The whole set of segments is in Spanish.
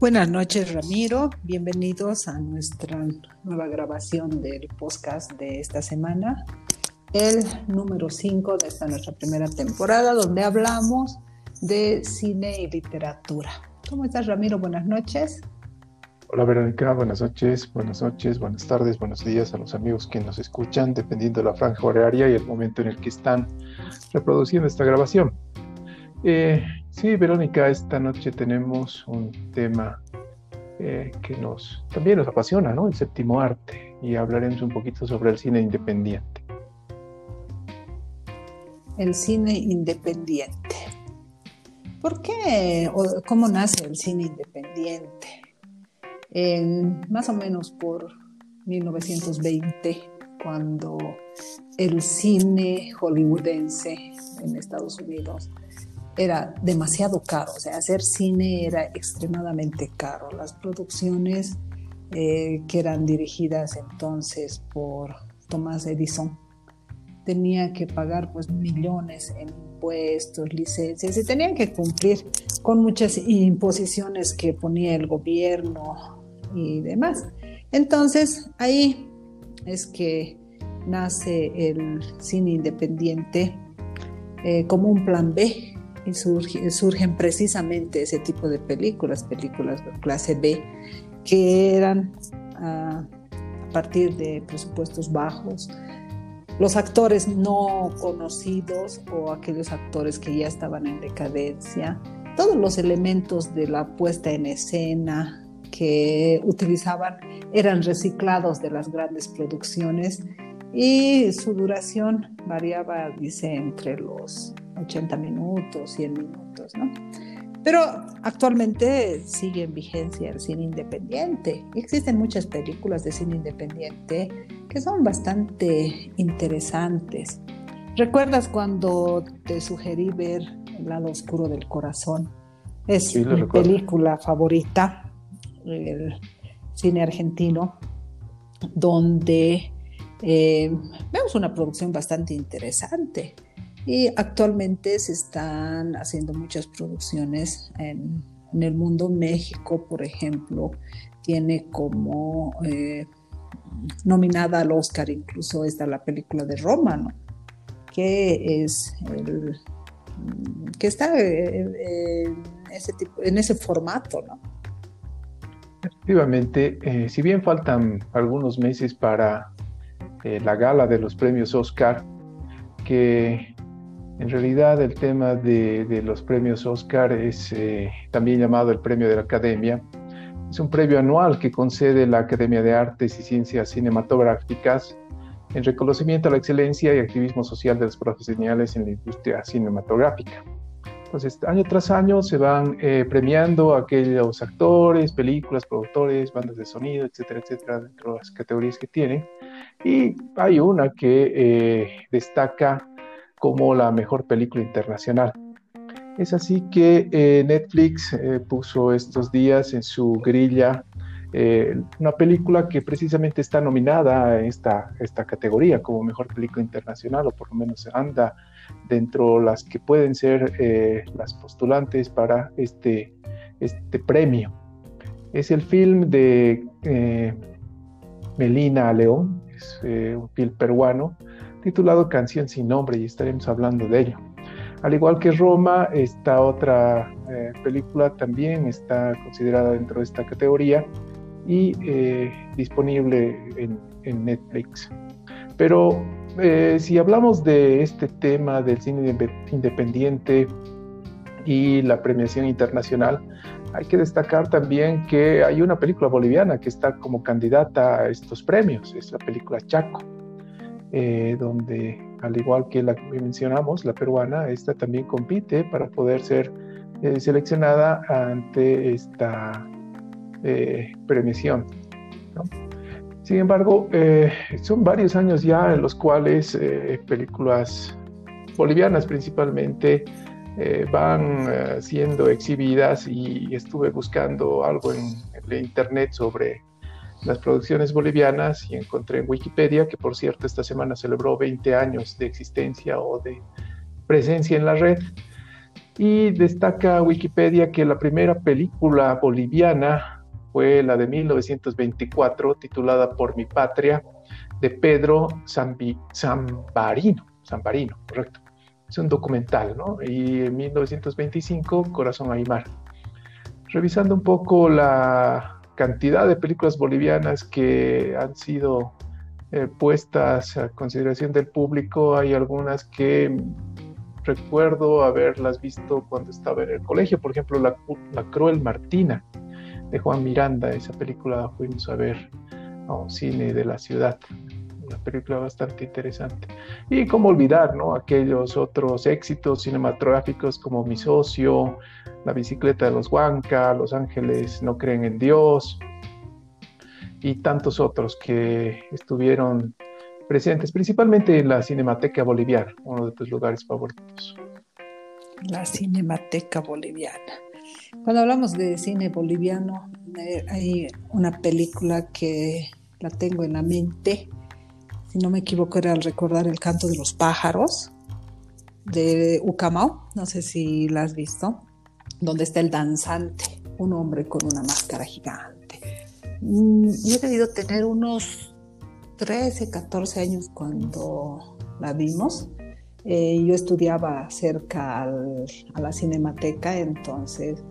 Buenas noches, Ramiro. Bienvenidos a nuestra nueva grabación del podcast de esta semana, el número 5 de esta nuestra primera temporada, donde hablamos de cine y literatura. ¿Cómo estás, Ramiro? Buenas noches. Hola, Verónica. Buenas noches, buenas noches, buenas tardes, buenos días a los amigos que nos escuchan, dependiendo de la franja horaria y el momento en el que están reproduciendo esta grabación. Eh, Sí, Verónica, esta noche tenemos un tema eh, que nos también nos apasiona, ¿no? El séptimo arte, y hablaremos un poquito sobre el cine independiente. El cine independiente. ¿Por qué o cómo nace el cine independiente? más o menos por 1920, cuando el cine hollywoodense en Estados Unidos era demasiado caro, o sea, hacer cine era extremadamente caro. Las producciones eh, que eran dirigidas entonces por Thomas Edison tenía que pagar pues millones en impuestos, licencias y tenían que cumplir con muchas imposiciones que ponía el gobierno y demás. Entonces ahí es que nace el cine independiente eh, como un plan B y surgen precisamente ese tipo de películas, películas de clase B, que eran ah, a partir de presupuestos bajos, los actores no conocidos o aquellos actores que ya estaban en decadencia, todos los elementos de la puesta en escena que utilizaban eran reciclados de las grandes producciones y su duración variaba, dice, entre los 80 minutos, 100 minutos, ¿no? Pero actualmente sigue en vigencia el cine independiente. Existen muchas películas de cine independiente que son bastante interesantes. ¿Recuerdas cuando te sugerí ver El lado oscuro del corazón? Es mi película favorita, el cine argentino, donde eh, vemos una producción bastante interesante y actualmente se están haciendo muchas producciones en, el mundo. México, por ejemplo, tiene como eh, nominada al Oscar incluso esta la película de Roma, ¿no? que es el, que está eh, en ese, tipo, en ese formato, ¿no? Efectivamente, si bien faltan algunos meses para la gala de los premios Oscar, que en realidad el tema de, los premios Oscar es eh, también llamado el Premio de la Academia. Es un premio anual que concede la Academia de Artes y Ciencias Cinematográficas en reconocimiento a la excelencia y activismo social de los profesionales en la industria cinematográfica. Entonces, año tras año se van eh, premiando a aquellos actores, películas, productores, bandas de sonido, etcétera, etcétera, dentro de las categorías que tienen. Y hay una que eh, destaca como la mejor película internacional. Es así que eh, Netflix eh, puso estos días en su grilla eh, una película que precisamente está nominada a esta, esta categoría como mejor película internacional, o por lo menos anda dentro de las que pueden ser las postulantes para este, este premio. Es el film de Melina León, es un film peruano, titulado Canción sin nombre y estaremos hablando de ello. Al igual que Roma, esta otra eh, película también está considerada dentro de esta categoría y eh, disponible en, Netflix. Pero eh, si hablamos de este tema del cine independiente y la premiación internacional, hay que destacar también que hay una película boliviana que está como candidata a estos premios, es la película Chaco. Eh, donde al igual que la que mencionamos, la peruana, esta también compite para poder ser eh, seleccionada ante esta eh, premiación. Sin embargo, son varios años ya en los cuales películas bolivianas principalmente van siendo exhibidas y estuve buscando algo en, en internet sobre las producciones bolivianas y encontré en Wikipedia, que por cierto esta semana celebró 20 años de existencia o de presencia en la red. Y destaca Wikipedia que la primera película boliviana fue la de 1924, titulada Por mi patria, de Pedro Zambarino, Zambarino, correcto. Es un documental, ¿no? Y en 1925, Corazón Aymar. Revisando un poco la cantidad de películas bolivianas que han sido eh, puestas a consideración del público, hay algunas que recuerdo haberlas visto cuando estaba en el colegio, por ejemplo, La, la Cruel Martina de Juan Miranda, esa película fuimos a ver a un cine de la ciudad, una película bastante interesante. Y cómo olvidar, ¿no? Aquellos otros éxitos cinematográficos como Mi Socio, La Bicicleta de los Huanca, Los Ángeles No Creen en Dios y tantos otros que estuvieron presentes, principalmente en la Cinemateca Boliviana, uno de tus lugares favoritos. La Cinemateca Boliviana. Cuando hablamos de cine boliviano, eh, hay una película que la tengo en la mente, si no me equivoco era al recordar El canto de los pájaros de Ucamao, no sé si la has visto, donde está el danzante, un hombre con una máscara gigante. Mm, yo he debido tener unos 13, 14 años cuando la vimos. Eh, yo estudiaba cerca a la cinemateca, entonces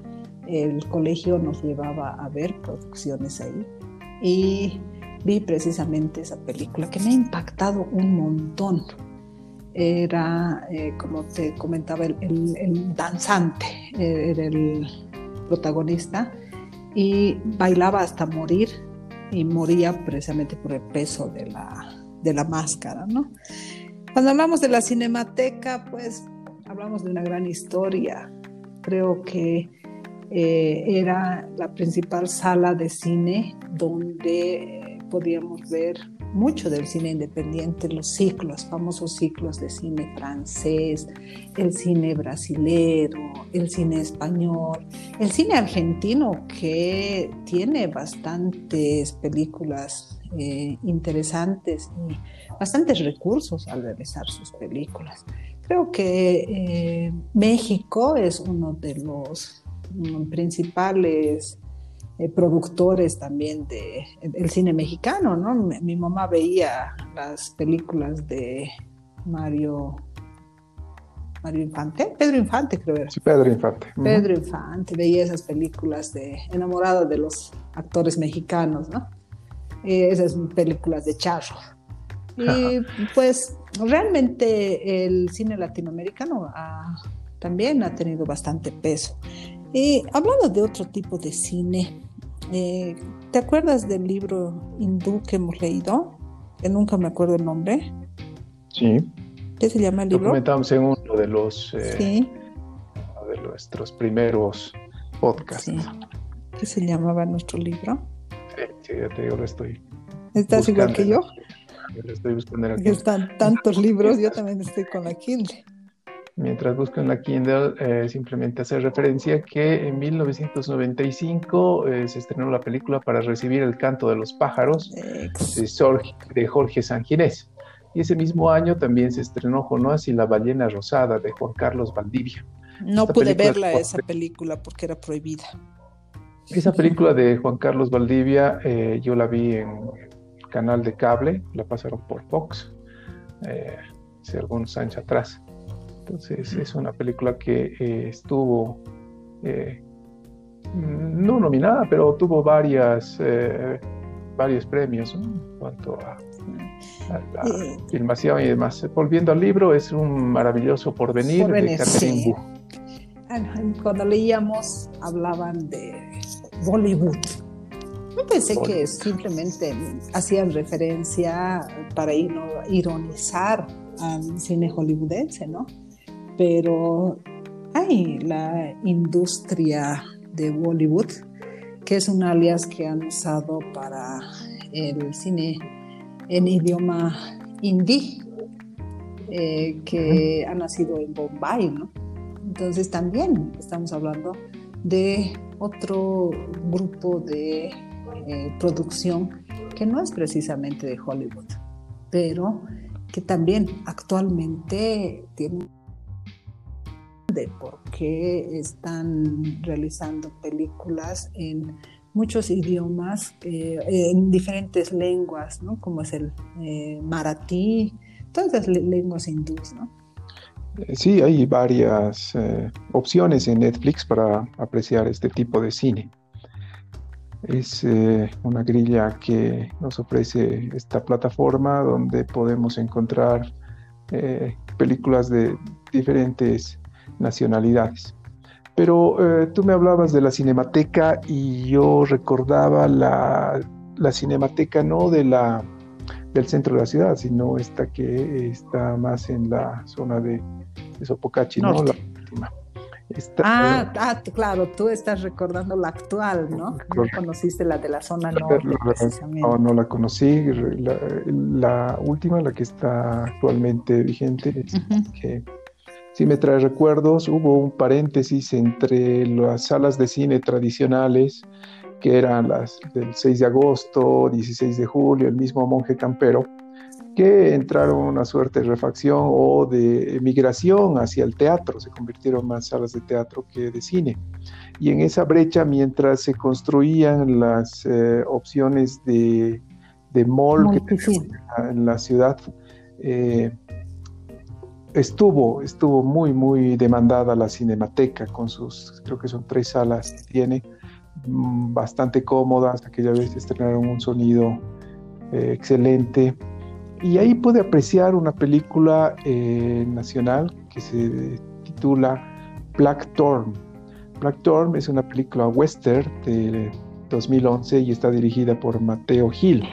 el colegio nos llevaba a ver producciones ahí y vi precisamente esa película que me ha impactado un montón. Era, eh, como te comentaba, el, danzante, eh, era el protagonista y bailaba hasta morir y moría precisamente por el peso de la, de la máscara, ¿no? Cuando hablamos de la cinemateca, pues hablamos de una gran historia. Creo que eh, era la principal sala de cine donde podíamos ver mucho del cine independiente, los ciclos, famosos ciclos de cine francés, el cine brasilero, el cine español, el cine argentino que tiene bastantes películas eh, interesantes y bastantes recursos al realizar sus películas. Creo que eh, México es uno de los principales eh, productores también de, del cine mexicano, ¿no? Mi, mamá veía las películas de Mario Mario Infante, Pedro Infante creo era. Sí, Pedro Infante. Pedro Infante, veía esas películas de enamorado de los actores mexicanos, ¿no? Eh, esas películas de charro. Y pues realmente el cine latinoamericano también ha tenido bastante peso. Eh, hablando de otro tipo de cine, eh, ¿te acuerdas del libro hindú que hemos leído? Que nunca me acuerdo el nombre. Sí. ¿Qué se llama el libro? Lo comentamos en uno de los eh, sí. de nuestros primeros podcasts. Sí. ¿Qué se llamaba nuestro libro? Sí, sí ya te digo, lo estoy. ¿Estás igual que yo? Lo estoy buscando aquí. Están tantos libros, yo también estoy con la Kindle mientras buscan la Kindle, eh, simplemente hacer referencia que en 1995 eh, se estrenó la película para recibir el canto de los pájaros de, Jorge, de Jorge Sanginés. Y ese mismo año también se estrenó Jonás y la ballena rosada de Juan Carlos Valdivia. No pude verla esa película porque era prohibida. Esa película de Juan Carlos Valdivia eh, yo la vi en el canal de cable, la pasaron por Fox hace algunos años atrás. Entonces es una película que eh, estuvo eh, no nominada, pero tuvo varias, eh, varios premios en cuanto a, la filmación y demás. Volviendo al libro, es un maravilloso porvenir, de Catherine Cuando leíamos hablaban de Bollywood. Yo pensé que simplemente hacían referencia para ironizar al cine hollywoodense, ¿no? Pero hay la industria de Bollywood, que es un alias que han usado para el cine en idioma hindi, eh, que ha nacido en Bombay, ¿no? Entonces también estamos hablando de otro grupo de eh, producción que no es precisamente de Hollywood, pero que también actualmente tiene entiende por qué están realizando películas en muchos idiomas, eh, en diferentes lenguas, ¿no? Como es el eh, maratí, todas las lenguas hindúes, ¿no? Eh, sí, hay varias opciones en Netflix para apreciar este tipo de cine. Es una grilla que nos ofrece esta plataforma donde podemos encontrar películas de diferentes nacionalidades. Pero eh, tú me hablabas de la cinemateca y yo recordaba la, cinemateca no de la, del centro de la ciudad, sino esta que está más en la zona de, Sopocachi, ¿no? La última. ah, ah, claro, tú estás recordando la actual, ¿no? No conociste la de la zona norte. No, no la conocí. La, última, la que está actualmente vigente, es que si me trae recuerdos, hubo un paréntesis entre las salas de cine tradicionales, que eran las del 6 de agosto, 16 de julio, el mismo monje campero, que entraron una suerte de refacción o de migración hacia el teatro, se convirtieron más salas de teatro que de cine. Y en esa brecha, mientras se construían las eh, opciones de, de mall en la ciudad, eh, estuvo, estuvo muy, muy demandada la cinemateca con sus, creo que son tres salas que tiene, mm, bastante cómodas, aquella vez estrenaron un sonido eh, excelente. Y ahí pude apreciar una película eh, nacional que se titula Black Torm. Black Torm es una película western de 2011 y está dirigida por Mateo Gil.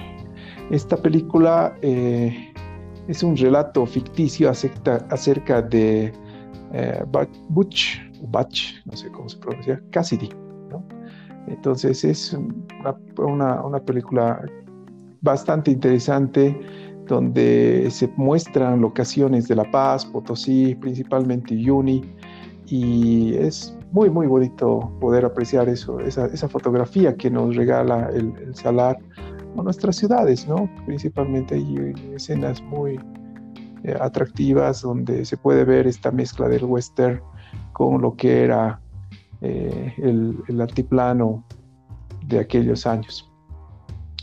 Esta película eh, es un relato ficticio acerca, de eh, Butch, Butch, no sé cómo se pronuncia, Cassidy. Entonces es una, una, película bastante interesante donde se muestran locaciones de La Paz, Potosí, principalmente Yuni, y es muy, muy bonito poder apreciar eso, esa, esa fotografía que nos regala el, el Salar nuestras ciudades, ¿no? Principalmente hay escenas muy eh, atractivas donde se puede ver esta mezcla del western con lo que era eh, el, altiplano de aquellos años.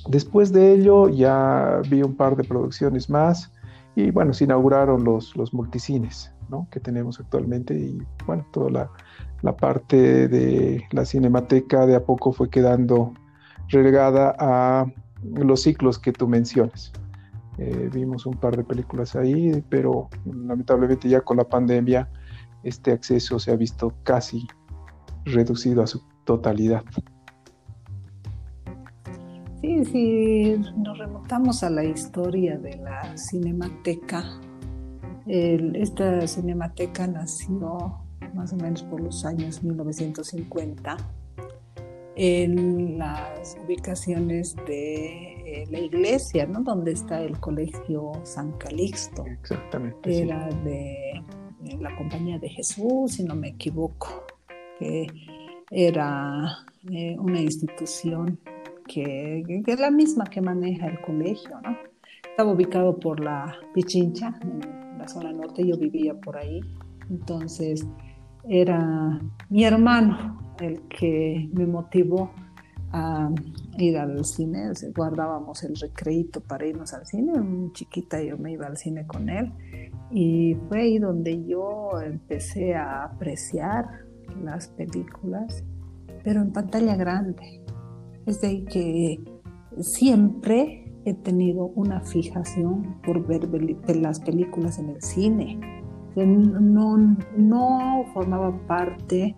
Después de ello ya vi un par de producciones más y bueno, se inauguraron los, los multicines ¿no? que tenemos actualmente y bueno, toda la, la parte de la cinemateca de a poco fue quedando relegada a los ciclos que tú mencionas. Eh, vimos un par de películas ahí, pero lamentablemente ya con la pandemia este acceso se ha visto casi reducido a su totalidad. Sí, sí, nos remontamos a la historia de la cinemateca. esta cinemateca nació más o menos por los años 1950 en las ubicaciones de eh, la iglesia, ¿no? Donde está el colegio San Calixto. Exactamente. Era de, la Compañía de Jesús, si no me equivoco, que era eh, una institución que, es la misma que maneja el colegio, ¿no? Estaba ubicado por la Pichincha, en la zona norte, yo vivía por ahí. Entonces, era mi hermano el que me motivó a ir al cine. Guardábamos el recreito para irnos al cine. Muy chiquita yo me iba al cine con él. Y fue ahí donde yo empecé a apreciar las películas, pero en pantalla grande. Es de que siempre he tenido una fijación por ver las películas en el cine no, no formaba parte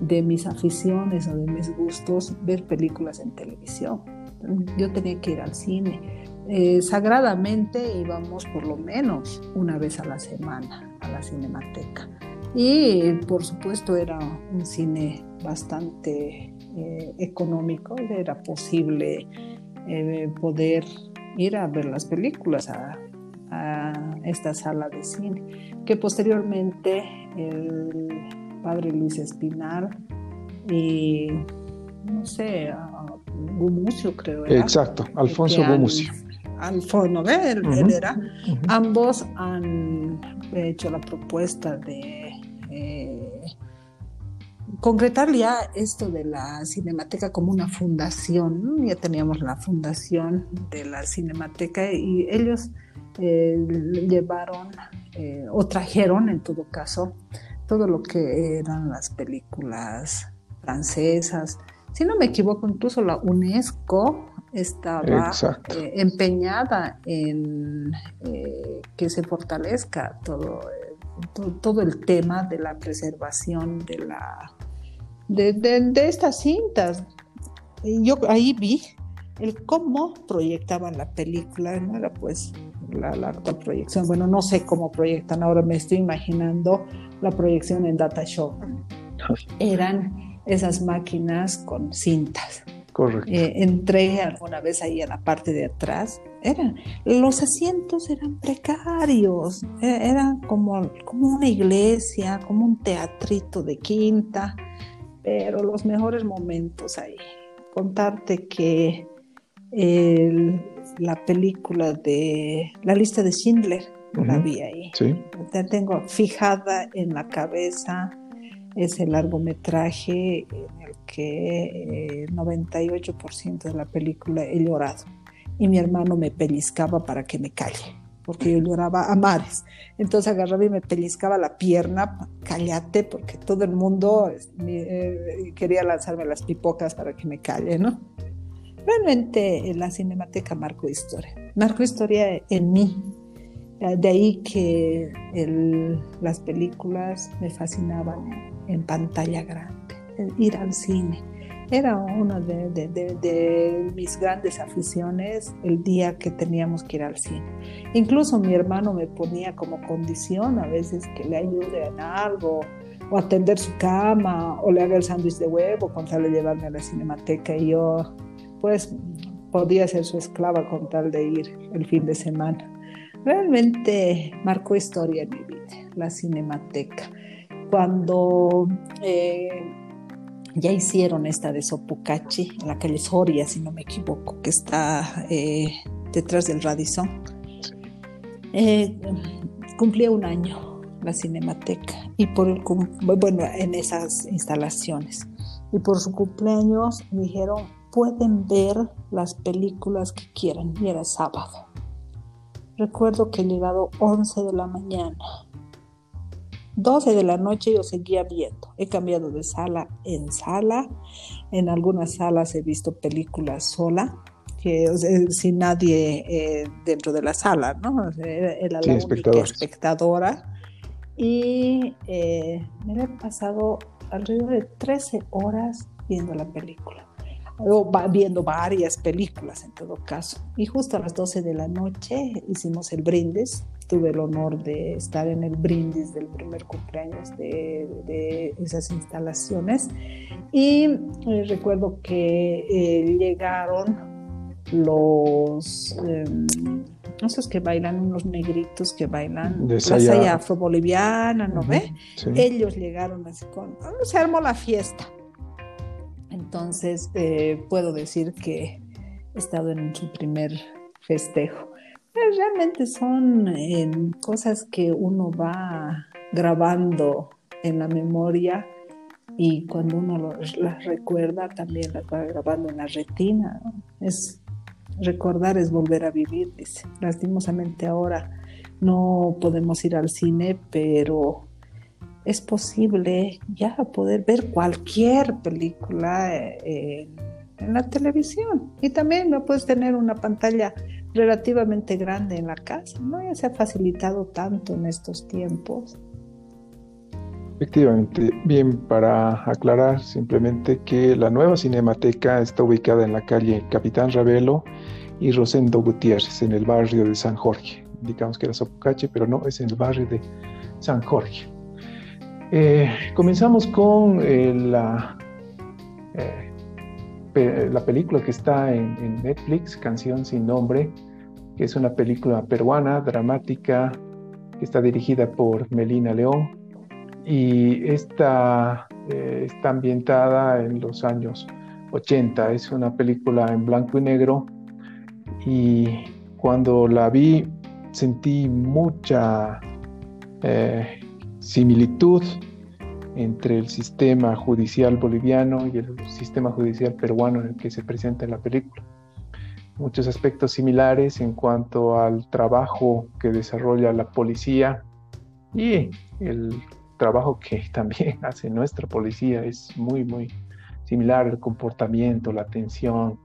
de mis aficiones o de mis gustos ver películas en televisión. Yo tenía que ir al cine. Eh, sagradamente íbamos por lo menos una vez a la semana a la cinemateca. Y por supuesto era un cine bastante eh, económico, era posible eh, poder ir a ver las películas a, a esta sala de cine que posteriormente el padre Luis Espinar y no sé, Gumucio creo. Exacto, Alfonso Gumucio. Alfonso, él era. Ambos han hecho la propuesta de eh, concretar ya esto de la Cinemateca como una fundación, ya teníamos la fundación de la Cinemateca y ellos eh, llevaron eh, o trajeron en todo caso todo lo que eran las películas francesas. Si no me equivoco, incluso la UNESCO estaba eh, empeñada en que se fortalezca todo, todo, el tema de la preservación de, la, de, estas cintas. Yo ahí vi el cómo proyectaban la película, no era pues la, la, proyección, bueno, no sé cómo proyectan, ahora me estoy imaginando la proyección en Data Show. Eran esas máquinas con cintas. Correcto. Eh, entré alguna vez ahí a la parte de atrás. Eran, los asientos eran precarios, e, eran como, como una iglesia, como un teatrito de quinta, pero los mejores momentos ahí. Contarte que la película de la lista de Schindler, la vi ahí. Sí. La tengo fijada en la cabeza ese largometraje en el que 98% eh, de la película he llorado y mi hermano me pellizcaba para que me calle porque yo lloraba a mares. Entonces agarraba y me pellizcaba la pierna, cállate, porque todo el mundo eh, quería lanzarme las pipocas para que me calle, ¿no? Realmente la Cinemateca marcó historia, marcó historia en mí. De ahí que las películas me fascinaban en pantalla grande, ir al cine. Era una de, mis grandes aficiones el día que teníamos que ir al cine. Incluso mi hermano me ponía como condición a veces que le ayude en algo, o atender su cama, o le haga el sándwich de huevo con tal de llevarme a la cinemateca. Y yo pues podía ser su esclava con tal de ir el fin de semana. Realmente marcó historia en mi vida, la cinemateca. Cuando eh, ya hicieron esta de Sopucachi, en la calle Soria, si no me equivoco, que está eh, detrás del Radisson, eh, cumplía un año la cinemateca y por el bueno en esas instalaciones y por su cumpleaños dijeron pueden ver las películas que quieran y era sábado. Recuerdo que he llegado 11 de la mañana. 12 de la noche yo seguía viendo. He cambiado de sala en sala. En algunas salas he visto películas sola, que, sin nadie eh, dentro de la sala, ¿no? Era la única espectadora. Y eh, me he pasado alrededor de 13 horas viendo la película viendo varias películas en todo caso. Y justo a las 12 de la noche hicimos el brindis. Tuve el honor de estar en el brindis del primer cumpleaños de, esas instalaciones. Y eh, recuerdo que eh, llegaron los em, esos que bailan, unos negritos que bailan de la saya afro-boliviana, ¿no ve? Ellos llegaron así con, se armó la fiesta. Entonces, eh, puedo decir que he estado en su primer festejo. Pero realmente son eh, cosas que uno va grabando en la memoria y cuando uno las recuerda también las va grabando en la retina. Es recordar es volver a vivir, dice. Lastimosamente ahora no podemos ir al cine, pero es posible ya poder ver cualquier película eh, en la televisión. Y también no puedes tener una pantalla relativamente grande en la casa, ¿no? Ya se ha facilitado tanto en estos tiempos. Efectivamente, bien, para aclarar simplemente que la nueva cinemateca está ubicada en la calle Capitán Ravelo y Rosendo Gutiérrez, en el barrio de San Jorge. Indicamos que era Sopocache, pero no, es en el barrio de San Jorge. Eh, comenzamos con eh, la, eh, la película que está en, Netflix, Canción sin nombre, que es una película peruana, dramática, que está dirigida por Melina León y esta está ambientada en los años 80. Es una película en blanco y negro y cuando la vi sentí mucha similitud entre el sistema judicial boliviano y el sistema judicial peruano en el que se presenta en la película. Muchos aspectos similares en cuanto al trabajo que desarrolla la policía y el trabajo que también hace nuestra policía es muy, muy similar, el comportamiento, la atención.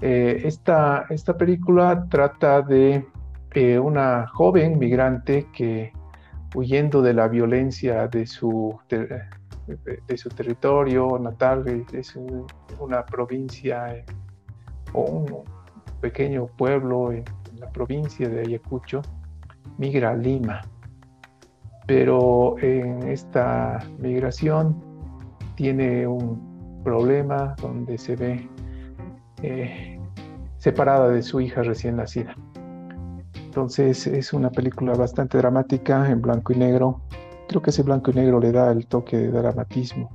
Eh, esta, esta película trata de eh, una joven migrante que huyendo de la violencia de su, de, su territorio natal, es una provincia eh, o un pequeño pueblo en la provincia de Ayacucho, migra a Lima. Pero en esta migración tiene un problema donde se ve eh, separada de su hija recién nacida. Entonces es una película bastante dramática en blanco y negro. Creo que ese blanco y negro le da el toque de dramatismo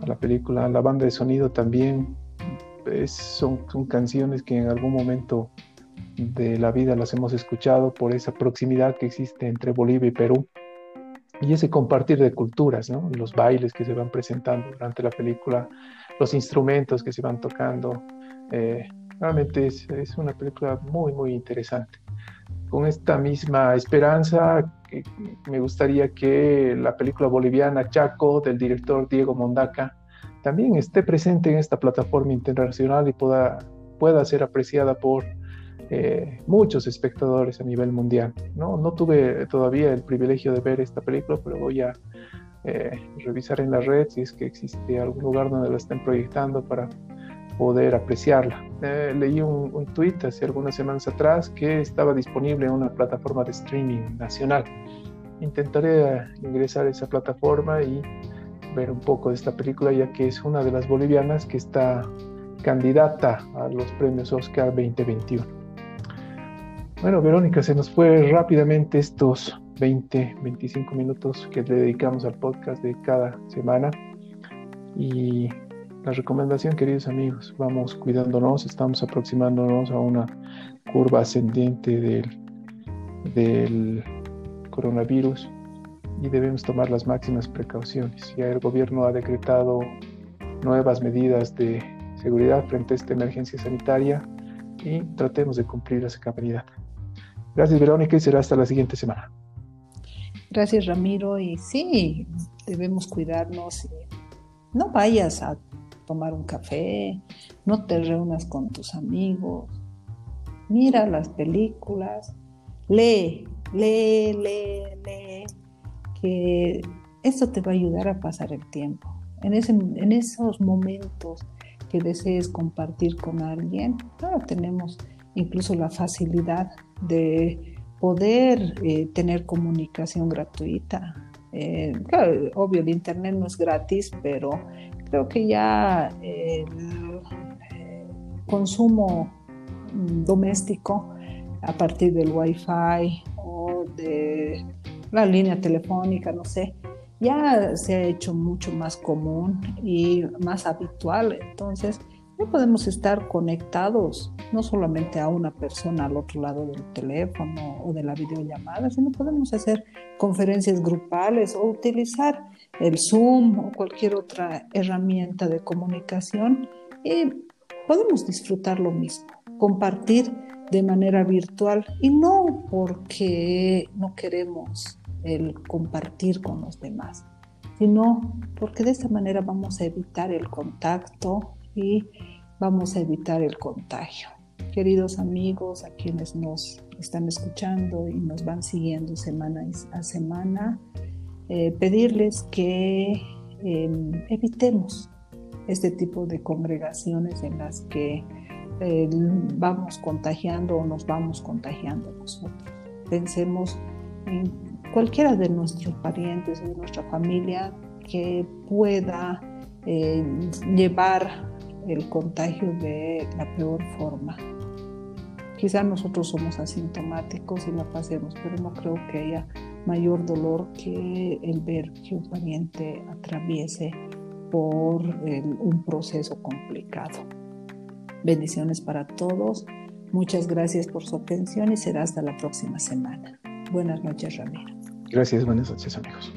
a la película. La banda de sonido también son, son canciones que en algún momento de la vida las hemos escuchado por esa proximidad que existe entre Bolivia y Perú y ese compartir de culturas, los bailes que se van presentando durante la película, los instrumentos que se van tocando. Eh, realmente es, es, una película muy, muy interesante con esta misma esperanza, me gustaría que la película boliviana Chaco del director Diego Mondaca también esté presente en esta plataforma internacional y pueda, pueda ser apreciada por eh, muchos espectadores a nivel mundial. ¿no? tuve todavía el privilegio de ver esta película, pero voy a eh, revisar en la red si es que existe algún lugar donde la estén proyectando para poder apreciarla. Eh, leí un, un tweet hace algunas semanas atrás que estaba disponible en una plataforma de streaming nacional. Intentaré eh, ingresar a esa plataforma y ver un poco de esta película, ya que es una de las bolivianas que está candidata a los premios Oscar 2021. Bueno, Verónica, se nos fue rápidamente estos 20, 25 minutos que le dedicamos al podcast de cada semana. Y la recomendación, queridos amigos, vamos cuidándonos, estamos aproximándonos a una curva ascendiente del, del coronavirus y debemos tomar las máximas precauciones. Ya el gobierno ha decretado nuevas medidas de seguridad frente a esta emergencia sanitaria y tratemos de cumplir esa capacidad. Gracias Verónica y será hasta la siguiente semana. Gracias Ramiro y sí, debemos cuidarnos. No vayas a tomar un café, no te reúnas con tus amigos, mira las películas, lee, lee, lee, lee, que esto te va a ayudar a pasar el tiempo. En, ese, en esos momentos que desees compartir con alguien, ahora tenemos incluso la facilidad de poder eh, tener comunicación gratuita. Eh, obvio, el Internet no es gratis, pero creo que ya el consumo doméstico a partir del Wi-Fi o de la línea telefónica, no sé, ya se ha hecho mucho más común y más habitual. Entonces, ya podemos estar conectados no solamente a una persona al otro lado del teléfono o de la videollamada, sino podemos hacer conferencias grupales o utilizar el Zoom o cualquier otra herramienta de comunicación y podemos disfrutar lo mismo, compartir de manera virtual y no porque no queremos el compartir con los demás, sino porque de esta manera vamos a evitar el contacto y vamos a evitar el contagio. Queridos amigos, a quienes nos están escuchando y nos van siguiendo semana a semana, eh, pedirles que em, evitemos este tipo de congregaciones en las que eh, vamos contagiando o nos vamos contagiando nosotros. Pensemos en cualquiera de nuestros parientes o de nuestra familia que pueda eh, llevar el contagio de la peor forma. Quizá nosotros somos asintomáticos y la pasemos, pero no creo que haya mayor dolor que el ver que un pariente atraviese por un proceso complicado. Bendiciones para todos. Muchas gracias por su atención y será hasta la próxima semana. Buenas noches, Ramiro. Gracias, buenas noches, amigos.